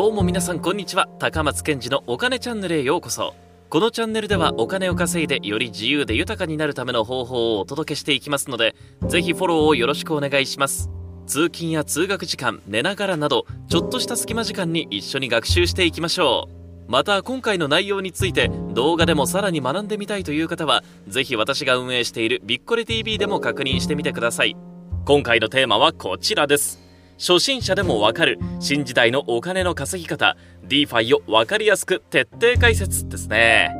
どうも皆さんこんにちは。高松健二のお金チャンネルへようこそ。このチャンネルではお金を稼いでより自由で豊かになるための方法をお届けしていきますのでぜひフォローをよろしくお願いします。通勤や通学時間寝ながらなどちょっとした隙間時間に一緒に学習していきましょう。また今回の内容について動画でもさらに学んでみたいという方はぜひ私が運営しているビッコレ TV でも確認してみてください。今回のテーマはこちらです。初心者でもわかる新時代のお金の稼ぎ方 DeFi をわかりやすく徹底解説ですね。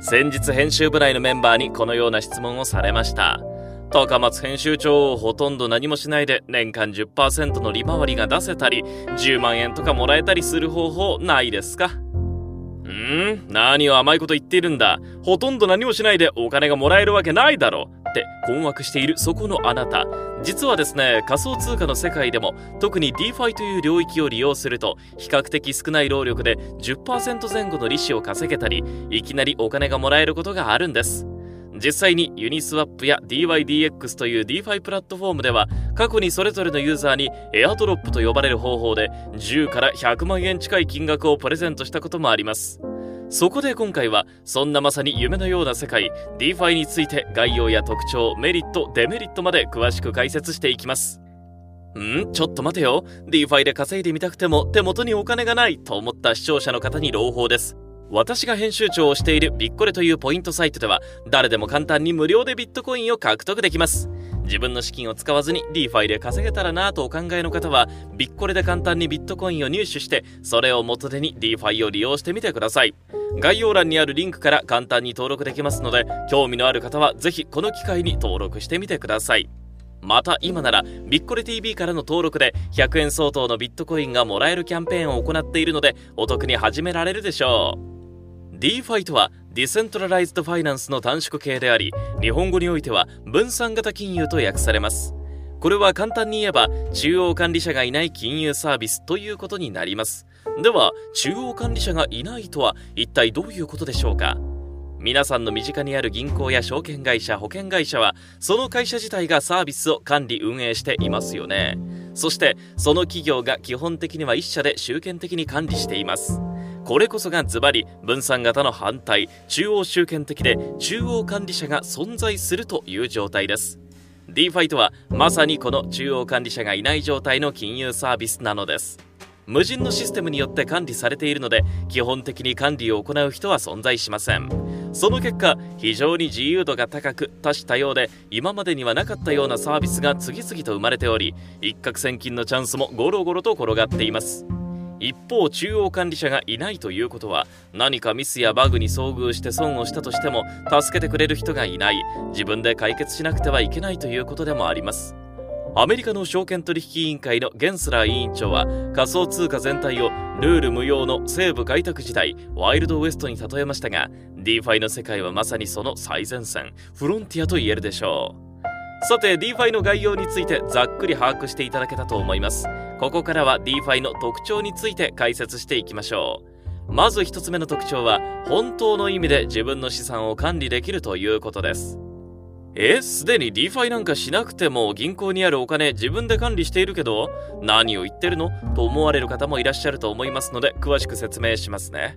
先日編集部内のメンバーにこのような質問をされました。高松編集長をほとんど何もしないで年間10%の利回りが出せたり10万円とかもらえたりする方法ないですか？ん？何を甘いこと言っているんだ。ほとんど何もしないでお金がもらえるわけないだろって困惑しているそこのあなた。実はですね仮想通貨の世界でも特に DeFi という領域を利用すると比較的少ない労力で10%前後の利子を稼げたりいきなりお金がもらえることがあるんです。実際にユニスワップや DYDX という DeFi プラットフォームでは過去にそれぞれのユーザーにエアドロップと呼ばれる方法で10から100万円近い金額をプレゼントしたこともあります。そこで今回はそんなまさに夢のような世界 DeFi について概要や特徴メリットデメリットまで詳しく解説していきます。ん？ちょっと待てよ。DeFi で稼いでみたくても手元にお金がないと思った視聴者の方に朗報です。私が編集長をしているビッコレというポイントサイトでは誰でも簡単に無料でビットコインを獲得できます。自分の資金を使わずに DeFi で稼げたらなとお考えの方はビッコレで簡単にビットコインを入手してそれを元手に DeFi を利用してみてください。概要欄にあるリンクから簡単に登録できますので興味のある方はぜひこの機会に登録してみてください。また今ならビッコレ TV からの登録で100円相当のビットコインがもらえるキャンペーンを行っているのでお得に始められるでしょう。DeFi とは decentralized finance の短縮形であり日本語においては分散型金融と訳されます。これは簡単に言えば中央管理者がいない金融サービスということになります。では中央管理者がいないとは一体どういうことでしょうか？皆さんの身近にある銀行や証券会社保険会社はその会社自体がサービスを管理運営していますよね。そしてその企業が基本的には一社で集権的に管理しています。これこそがズバリ分散型の反対中央集権的で中央管理者が存在するという状態です。DeFi とはまさにこの中央管理者がいない状態の金融サービスなのです。無人のシステムによって管理されているので基本的に管理を行う人は存在しません。その結果非常に自由度が高く多種多様で今までにはなかったようなサービスが次々と生まれており一攫千金のチャンスもゴロゴロと転がっています。一方中央管理者がいないということは何かミスやバグに遭遇して損をしたとしても助けてくれる人がいない。自分で解決しなくてはいけないということでもあります。アメリカの証券取引委員会のゲンスラー委員長は仮想通貨全体をルール無用の西部開拓時代ワイルドウエストに例えましたが DeFi の世界はまさにその最前線フロンティアと言えるでしょう。さて DeFi の概要についてざっくり把握していただけたと思います。ここからは DeFi の特徴について解説していきましょう。まず1つ目の特徴は本当の意味で自分の資産を管理できるということです。えすでに DeFi なんかしなくても銀行にあるお金自分で管理しているけど何を言ってるの？と思われる方もいらっしゃると思いますので詳しく説明しますね。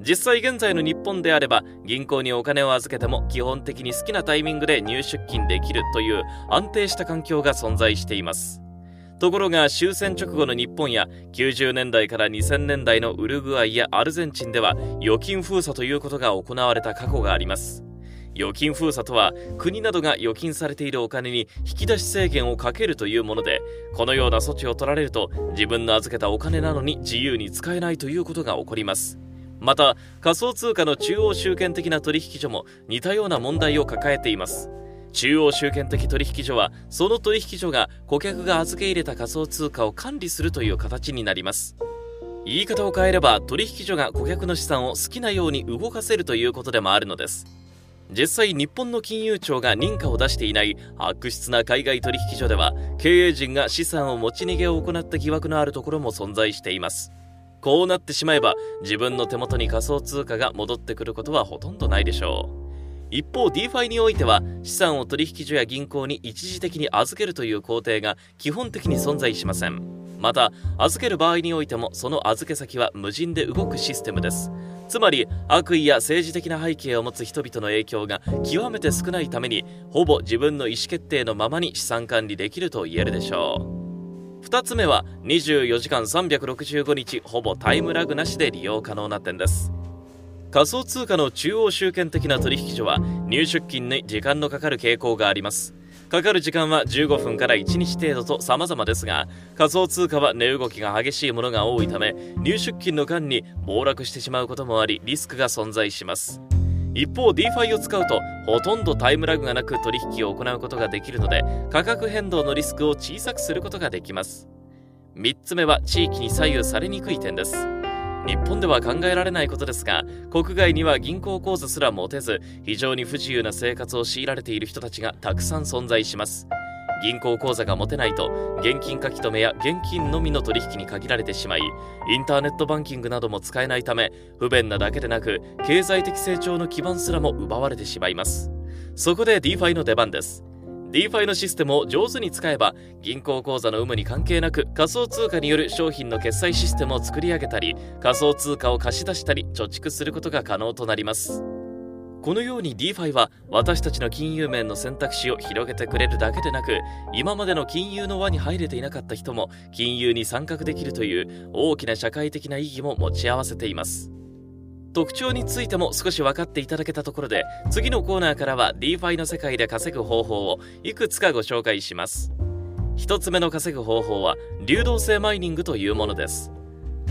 実際現在の日本であれば銀行にお金を預けても基本的に好きなタイミングで入出金できるという安定した環境が存在しています。ところが終戦直後の日本や90年代から2000年代のウルグアイやアルゼンチンでは預金封鎖ということが行われた過去があります。預金封鎖とは国などが預金されているお金に引き出し制限をかけるというものでこのような措置を取られると自分の預けたお金なのに自由に使えないということが起こります。また仮想通貨の中央集権的な取引所も似たような問題を抱えています。中央集権的取引所はその取引所が顧客が預け入れた仮想通貨を管理するという形になります。言い方を変えれば取引所が顧客の資産を好きなように動かせるということでもあるのです。実際日本の金融庁が認可を出していない悪質な海外取引所では経営陣が資産を持ち逃げを行った疑惑のあるところも存在しています。こうなってしまえば自分の手元に仮想通貨が戻ってくることはほとんどないでしょう。一方 DeFi においては資産を取引所や銀行に一時的に預けるという工程が基本的に存在しません。また預ける場合においてもその預け先は無人で動くシステムです。つまり悪意や政治的な背景を持つ人々の影響が極めて少ないためにほぼ自分の意思決定のままに資産管理できると言えるでしょう。2つ目は24時間365日ほぼタイムラグなしで利用可能な点です。仮想通貨の中央集権的な取引所は入出金に時間のかかる傾向があります。かかる時間は15分から1日程度と様々ですが仮想通貨は値動きが激しいものが多いため入出金の間に暴落してしまうこともありリスクが存在します。一方 DeFi を使うとほとんどタイムラグがなく取引を行うことができるので価格変動のリスクを小さくすることができます。3つ目は地域に左右されにくい点です。日本では考えられないことですが国外には銀行口座すら持てず非常に不自由な生活を強いられている人たちがたくさん存在します。銀行口座が持てないと現金書き留めや現金のみの取引に限られてしまいインターネットバンキングなども使えないため不便なだけでなく経済的成長の基盤すらも奪われてしまいます。そこで DeFi の出番です。DeFi のシステムを上手に使えば銀行口座の有無に関係なく仮想通貨による商品の決済システムを作り上げたり仮想通貨を貸し出したり貯蓄することが可能となります。このように DeFi は私たちの金融面の選択肢を広げてくれるだけでなく今までの金融の輪に入れていなかった人も金融に参画できるという大きな社会的な意義も持ち合わせています。特徴についても少し分かっていただけたところで次のコーナーからは DeFi の世界で稼ぐ方法をいくつかご紹介します。1つ目の稼ぐ方法は流動性マイニングというものです。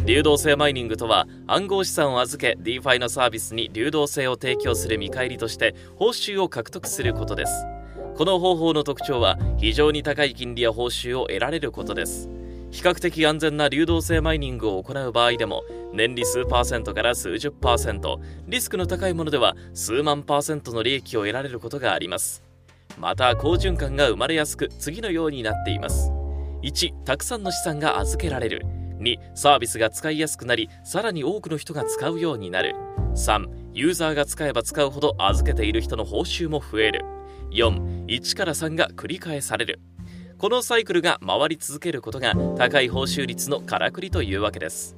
流動性マイニングとは暗号資産を預け DeFi のサービスに流動性を提供する見返りとして報酬を獲得することです。この方法の特徴は非常に高い金利や報酬を得られることです。比較的安全な流動性マイニングを行う場合でも年利数パーセントから数十パーセントリスクの高いものでは数万パーセントの利益を得られることがあります。また好循環が生まれやすく次のようになっています。1たくさんの資産が預けられる。2サービスが使いやすくなりさらに多くの人が使うようになる。3ユーザーが使えば使うほど預けている人の報酬も増える。41から3が繰り返される。このサイクルが回り続けることが高い報酬率のからくりというわけです。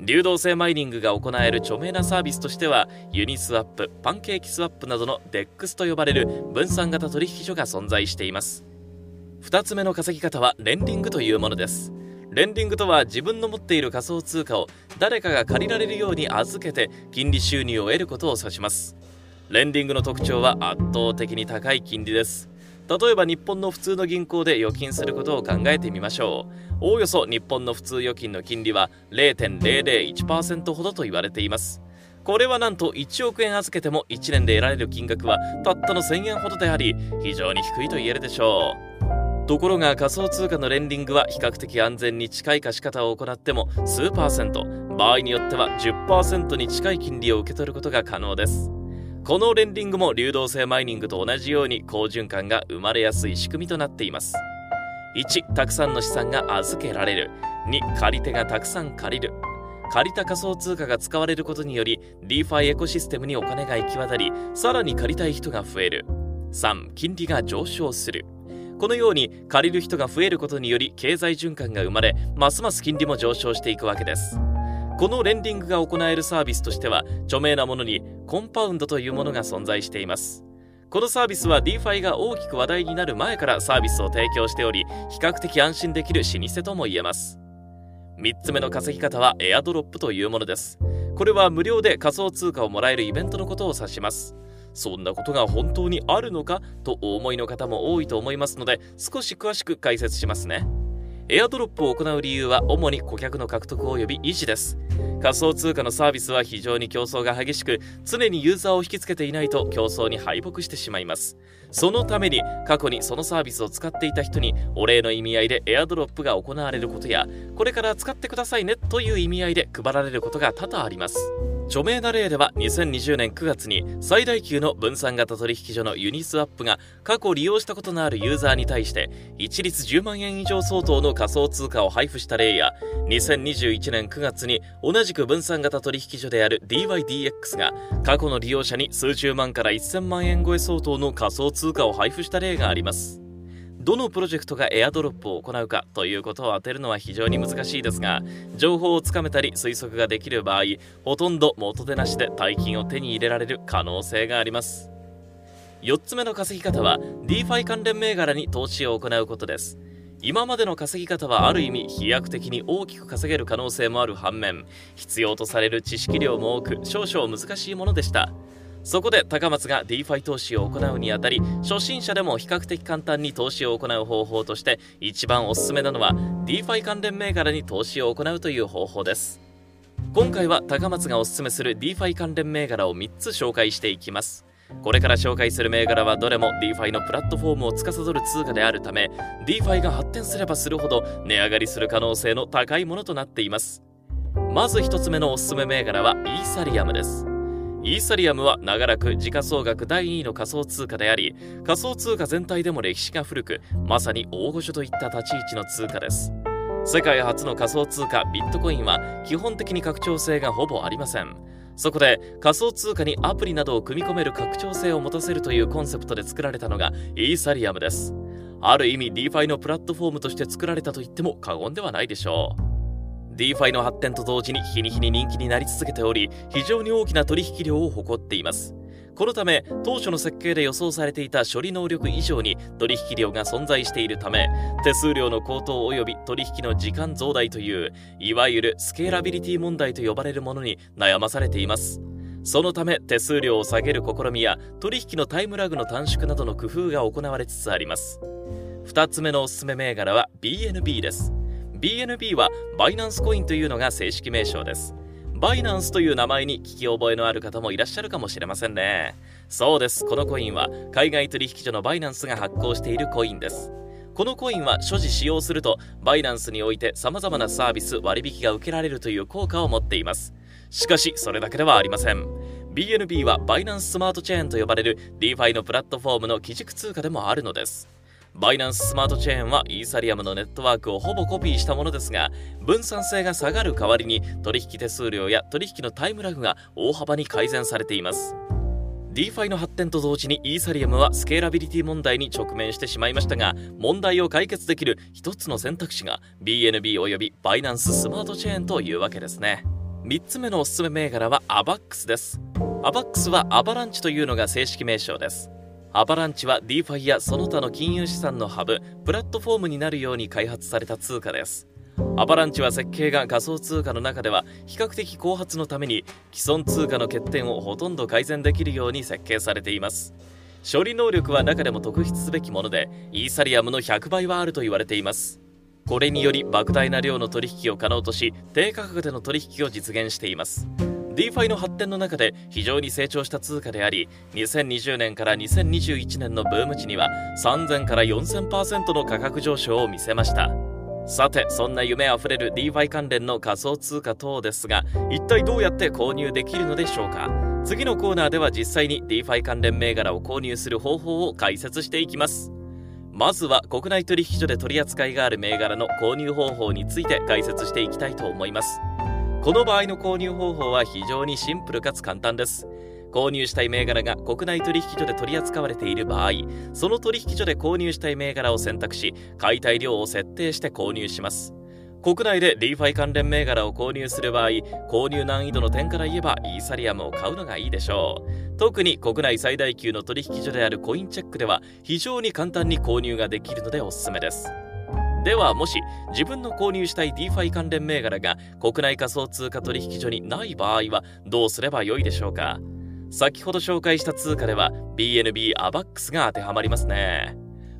流動性マイニングが行える著名なサービスとしてはユニスワップパンケーキスワップなどの DEX と呼ばれる分散型取引所が存在しています。2つ目の稼ぎ方はレンディングというものです。レンディングとは自分の持っている仮想通貨を誰かが借りられるように預けて金利収入を得ることを指します。レンディングの特徴は圧倒的に高い金利です。例えば日本の普通の銀行で預金することを考えてみましょう。おおよそ日本の普通預金の金利は0.001%ほどと言われています。これはなんと1億円預けても1年で得られる金額はたったの1000円ほどであり非常に低いと言えるでしょう。ところが仮想通貨のレンディングは比較的安全に近い貸し方を行っても数パーセント場合によっては10%に近い金利を受け取ることが可能です。このレンディングも流動性マイニングと同じように好循環が生まれやすい仕組みとなっています。1たくさんの資産が預けられる。2借り手がたくさん借りる。借りた仮想通貨が使われることにより DeFi エコシステムにお金が行き渡りさらに借りたい人が増える。3金利が上昇する。このように借りる人が増えることにより経済循環が生まれますます金利も上昇していくわけです。このレンディングが行えるサービスとしては著名なものにコンパウンドというものが存在しています。このサービスは DeFi が大きく話題になる前からサービスを提供しており比較的安心できる老舗とも言えます。3つ目の稼ぎ方はエアドロップというものです。これは無料で仮想通貨をもらえるイベントのことを指します。そんなことが本当にあるのかとお思いの方も多いと思いますので少し詳しく解説しますね。エアドロップを行う理由は主に顧客の獲得及び維持です。仮想通貨のサービスは非常に競争が激しく常にユーザーを引きつけていないと競争に敗北してしまいます。そのために過去にそのサービスを使っていた人にお礼の意味合いでエアドロップが行われることやこれから使ってくださいねという意味合いで配られることが多々あります。著名な例では2020年9月に最大級の分散型取引所のユニスワップが過去利用したことのあるユーザーに対して一律10万円以上相当の仮想通貨を配布した例や2021年9月に同じく分散型取引所である DYDX が過去の利用者に数十万から1000万円超え相当の仮想通貨を配布した例があります。どのプロジェクトがエアドロップを行うかということを当てるのは非常に難しいですが情報をつかめたり推測ができる場合ほとんど元手なしで大金を手に入れられる可能性があります。4つ目の稼ぎ方は DeFi 関連銘柄に投資を行うことです。今までの稼ぎ方はある意味飛躍的に大きく稼げる可能性もある反面必要とされる知識量も多く少々難しいものでした。そこで高松が DeFi 投資を行うにあたり初心者でも比較的簡単に投資を行う方法として一番おすすめなのは DeFi 関連銘柄に投資を行うという方法です。今回は高松がおすすめする DeFi 関連銘柄を3つ紹介していきます。これから紹介する銘柄はどれも DeFi のプラットフォームを司る通貨であるため DeFi が発展すればするほど値上がりする可能性の高いものとなっています。まず1つ目のおすすめ銘柄はイーサリアムです。イーサリアムは長らく時価総額第2位の仮想通貨であり仮想通貨全体でも歴史が古くまさに大御所といった立ち位置の通貨です。世界初の仮想通貨ビットコインは基本的に拡張性がほぼありません。そこで仮想通貨にアプリなどを組み込める拡張性を持たせるというコンセプトで作られたのがイーサリアムです。ある意味 DeFi のプラットフォームとして作られたと言っても過言ではないでしょう。DeFi の発展と同時に日に日に人気になり続けており非常に大きな取引量を誇っています。このため当初の設計で予想されていた処理能力以上に取引量が存在しているため手数料の高騰及び取引の時間増大といういわゆるスケーラビリティ問題と呼ばれるものに悩まされています。そのため手数料を下げる試みや取引のタイムラグの短縮などの工夫が行われつつあります。2つ目のおすすめ銘柄は BNB です。BNB はバイナンスコインというのが正式名称です。バイナンスという名前に聞き覚えのある方もいらっしゃるかもしれませんね。そうです。このコインは海外取引所のバイナンスが発行しているコインです。このコインは所持使用するとバイナンスにおいて様々なサービス割引が受けられるという効果を持っています。しかしそれだけではありません。BNB はバイナンススマートチェーンと呼ばれる DeFi のプラットフォームの基軸通貨でもあるのです。バイナンススマートチェーンはイーサリアムのネットワークをほぼコピーしたものですが分散性が下がる代わりに取引手数料や取引のタイムラグが大幅に改善されています。DeFi の発展と同時にイーサリアムはスケーラビリティ問題に直面してしまいましたが問題を解決できる一つの選択肢が BNB およびバイナンススマートチェーンというわけですね。3つ目のおすすめ銘柄は ABAX です。アバックスはアバランチというのが正式名称です。アバランチは DeFi やその他の金融資産のハブ、プラットフォームになるように開発された通貨です。アバランチは設計が仮想通貨の中では比較的後発のために既存通貨の欠点をほとんど改善できるように設計されています。処理能力は中でも特筆すべきもので、イーサリアムの100倍はあると言われています。これにより莫大な量の取引を可能とし、低価格での取引を実現しています。DeFi の発展の中で非常に成長した通貨であり2020年から2021年のブーム時には3000から4000%の価格上昇を見せました。さてそんな夢あふれる DeFi 関連の仮想通貨等ですが一体どうやって購入できるのでしょうか？次のコーナーでは実際に DeFi 関連銘柄を購入する方法を解説していきます。まずは国内取引所で取り扱いがある銘柄の購入方法について解説していきたいと思います。この場合の購入方法は非常にシンプルかつ簡単です。購入したい銘柄が国内取引所で取り扱われている場合その取引所で購入したい銘柄を選択し買いたい量を設定して購入します。国内で DeFi 関連銘柄を購入する場合購入難易度の点から言えばイーサリアムを買うのがいいでしょう。特に国内最大級の取引所であるコインチェックでは非常に簡単に購入ができるのでおすすめです。ではもし自分の購入したい DeFi 関連銘柄が国内仮想通貨取引所にない場合はどうすればよいでしょうか？先ほど紹介した通貨では BNB アバックスが当てはまりますね。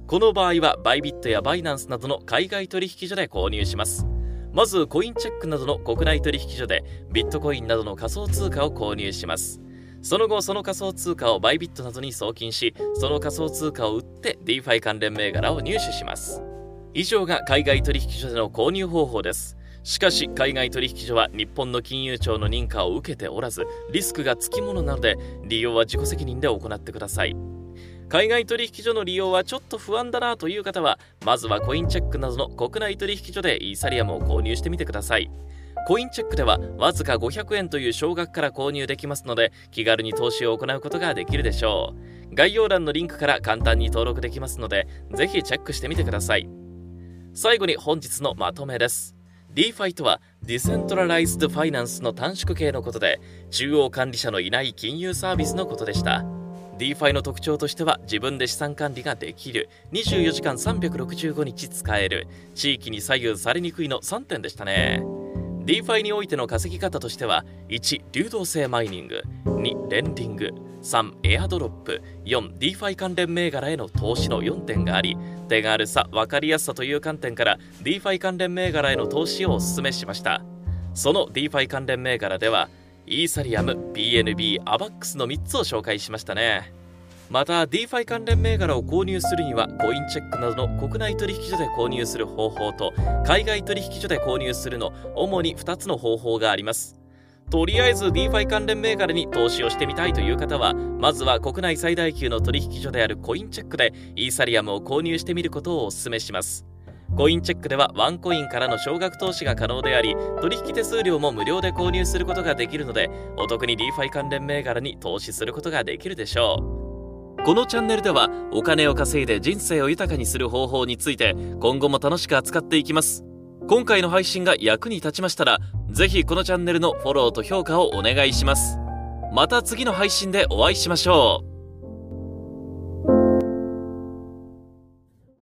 この場合はバイビットやバイナンスなどの海外取引所で購入します。まずコインチェックなどの国内取引所でビットコインなどの仮想通貨を購入します。その後その仮想通貨をバイビットなどに送金しその仮想通貨を売って DeFi 関連銘柄を入手します。以上が海外取引所での購入方法です。しかし海外取引所は日本の金融庁の認可を受けておらずリスクがつきものなので利用は自己責任で行ってください。海外取引所の利用はちょっと不安だなという方はまずはコインチェックなどの国内取引所でイーサリアムを購入してみてください。コインチェックではわずか500円という少額から購入できますので気軽に投資を行うことができるでしょう。概要欄のリンクから簡単に登録できますのでぜひチェックしてみてください。最後に本日のまとめです。DeFi とは decentralized finance の短縮形のことで中央管理者のいない金融サービスのことでした。DeFi の特徴としては自分で資産管理ができる。24時間365日使える。地域に左右されにくいの3点でしたね。DeFi においての稼ぎ方としては1流動性マイニング2レンディング3エアドロップ4 DeFi 関連銘柄への投資の4点があり手軽さ分かりやすさという観点から DeFi 関連銘柄への投資をお勧めしました。その DeFi 関連銘柄ではイーサリアム、BNB、アバックスの3つを紹介しましたね。また DeFi 関連銘柄を購入するにはコインチェックなどの国内取引所で購入する方法と海外取引所で購入するの主に2つの方法があります。とりあえず DeFi 関連銘柄に投資をしてみたいという方はまずは国内最大級の取引所であるコインチェックでイーサリアムを購入してみることをお勧めします。コインチェックではワンコインからの少額投資が可能であり取引手数料も無料で購入することができるのでお得に DeFi 関連銘柄に投資することができるでしょう。このチャンネルではお金を稼いで人生を豊かにする方法について今後も楽しく扱っていきます。今回の配信が役に立ちましたらぜひこのチャンネルのフォローと評価をお願いします。また次の配信でお会いしましょう。